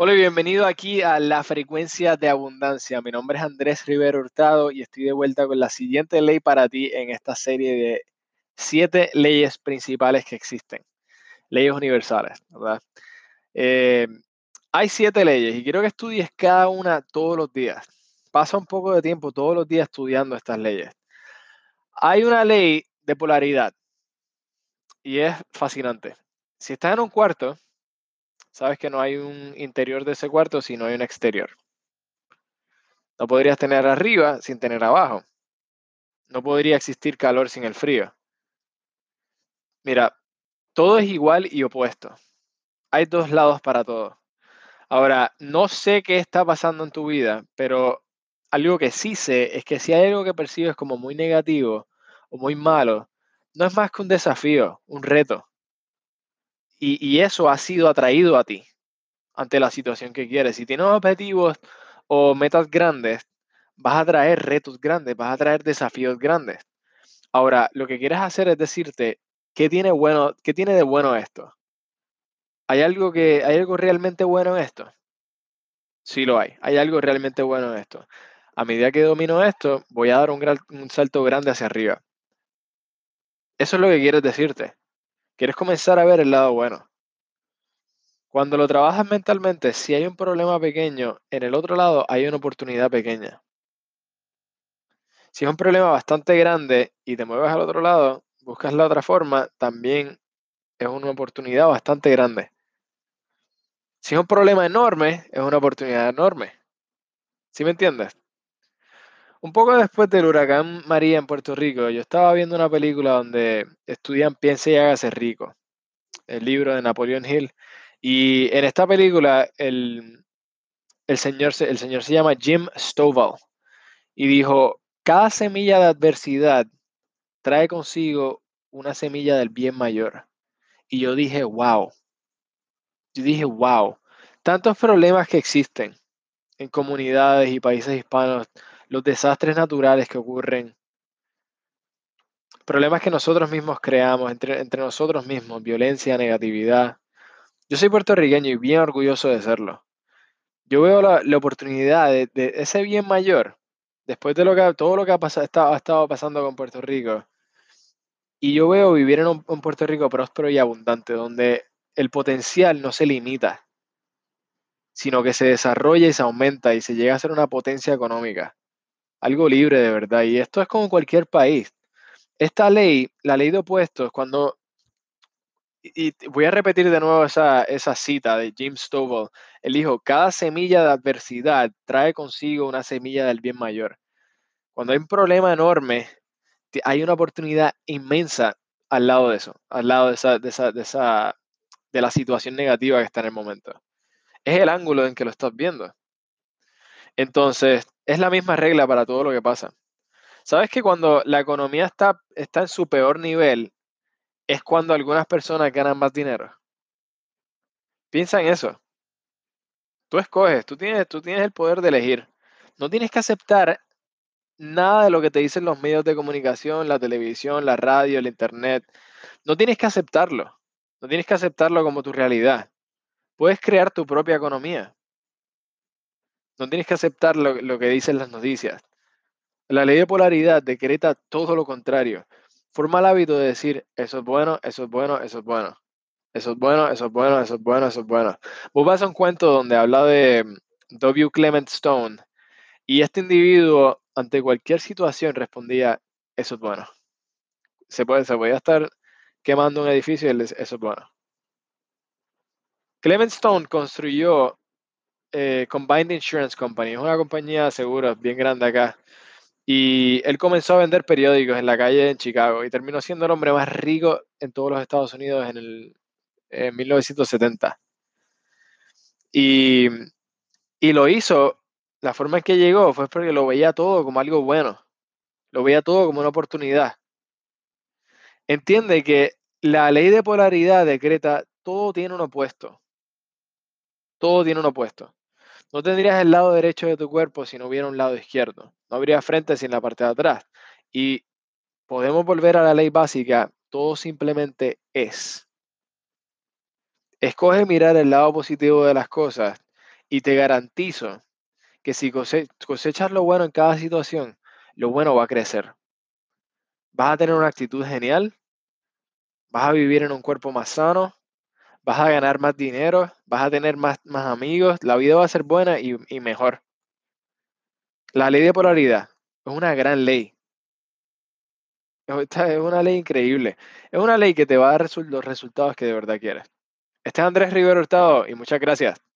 Hola y bienvenido aquí a La Frecuencia de Abundancia. Mi nombre es Andrés Rivero Hurtado y estoy de vuelta con la siguiente ley para ti en esta serie de siete leyes principales que existen. Leyes universales, ¿verdad? Eh, hay siete leyes y quiero que estudies cada una todos los días. Pasa un poco de tiempo todos los días estudiando estas leyes. Hay una ley de polaridad y es fascinante. Si estás en un cuarto, sabes que no hay un interior de ese cuarto si no hay un exterior. No podrías tener arriba sin tener abajo. No podría existir calor sin el frío. Mira, todo es igual y opuesto. Hay dos lados para todo. Ahora, no sé qué está pasando en tu vida, pero algo que sí sé es que si hay algo que percibes como muy negativo o muy malo, no es más que un desafío, un reto. Y, eso ha sido atraído a ti ante la situación que quieres. Si tienes objetivos o metas grandes, vas a traer retos grandes, vas a traer desafíos grandes. Ahora, lo que quieres hacer es decirte, ¿qué tiene, bueno, qué tiene de bueno esto? ¿Hay algo, que, ¿Hay algo realmente bueno en esto? Sí lo hay. Hay algo realmente bueno en esto. A medida que domino esto, voy a dar un, un salto grande hacia arriba. Eso es lo que quieres decirte. Quieres comenzar a ver el lado bueno. Cuando lo trabajas mentalmente, si hay un problema pequeño, en el otro lado hay una oportunidad pequeña. Si es un problema bastante grande y te mueves al otro lado, buscas la otra forma, también es una oportunidad bastante grande. Si es un problema enorme, es una oportunidad enorme. ¿Sí me entiendes? Un poco después del huracán María en Puerto Rico, yo estaba viendo una película donde estudian Piense y hágase rico, el libro de Napoleón Hill. Y en esta película el, el, señor, el señor se llama Jim Stovall y dijo, cada semilla de adversidad trae consigo una semilla del bien mayor. Y yo dije, wow. Yo dije, wow. Tantos problemas que existen en comunidades y países hispanos los desastres naturales que ocurren, problemas que nosotros mismos creamos entre, entre nosotros mismos, violencia, negatividad. Yo soy puertorriqueño y bien orgulloso de serlo. Yo veo la, oportunidad de, ese bien mayor, después de todo lo que ha, pasado, ha estado pasando con Puerto Rico. Y yo veo vivir en un Puerto Rico próspero y abundante, donde el potencial no se limita, sino que se desarrolla y se aumenta y se llega a ser una potencia económica algo libre de verdad. Y esto es como cualquier país. Esta ley, la ley de opuestos, cuando, y voy a repetir de nuevo esa, esa cita de Jim Stovall, él dijo, cada semilla de adversidad trae consigo una semilla del bien mayor. Cuando hay un problema enorme, hay una oportunidad inmensa al lado de eso, al lado de esa, de esa, de esa, de la situación negativa que está en el momento. Es el ángulo en que lo estás viendo. Entonces, es la misma regla para todo lo que pasa. ¿Sabes que cuando la economía está, está en su peor nivel, es cuando algunas personas ganan más dinero? Piensa en eso. Tú escoges, tú tienes, tú tienes el poder de elegir. No tienes que aceptar nada de lo que te dicen los medios de comunicación, la televisión, la radio, el internet. No tienes que aceptarlo. No tienes que aceptarlo como tu realidad. Puedes crear tu propia economía. No tienes que aceptar lo, que dicen las noticias. La ley de polaridad decreta todo lo contrario. Forma el hábito de decir, eso es bueno, eso es bueno, eso es bueno. Eso es bueno, eso es bueno, eso es bueno, eso es bueno. Vos vas a un cuento donde habla de mm, W. Clement Stone y este individuo ante cualquier situación respondía, eso es bueno. Se, puede, se podía estar quemando un edificio y él eso es bueno. Clement Stone construyó eh, Combined Insurance Company, es una compañía de seguros bien grande acá. Y él comenzó a vender periódicos en la calle en Chicago y terminó siendo el hombre más rico en todos los Estados Unidos en el 1970. Y, y lo hizo, la forma en que llegó fue porque lo veía todo como algo bueno, lo veía todo como una oportunidad. Entiende que la ley de polaridad decreta todo tiene un opuesto. Todo tiene un opuesto. No tendrías el lado derecho de tu cuerpo si no hubiera un lado izquierdo. No habría frente sin la parte de atrás. Y podemos volver a la ley básica. Todo simplemente es. Escoge mirar el lado positivo de las cosas Y te garantizo que si cosechas lo bueno en cada situación, lo bueno va a crecer. Vas a tener una actitud genial, vas a vivir en un cuerpo más sano, vas a ganar más dinero, vas a tener más, más amigos, la vida va a ser buena y, y mejor. La ley de polaridad es una gran ley. Esta es una ley increíble. Es una ley que te va a dar los resultados que de verdad quieres. Este es Andrés Rivero Hurtado y muchas gracias.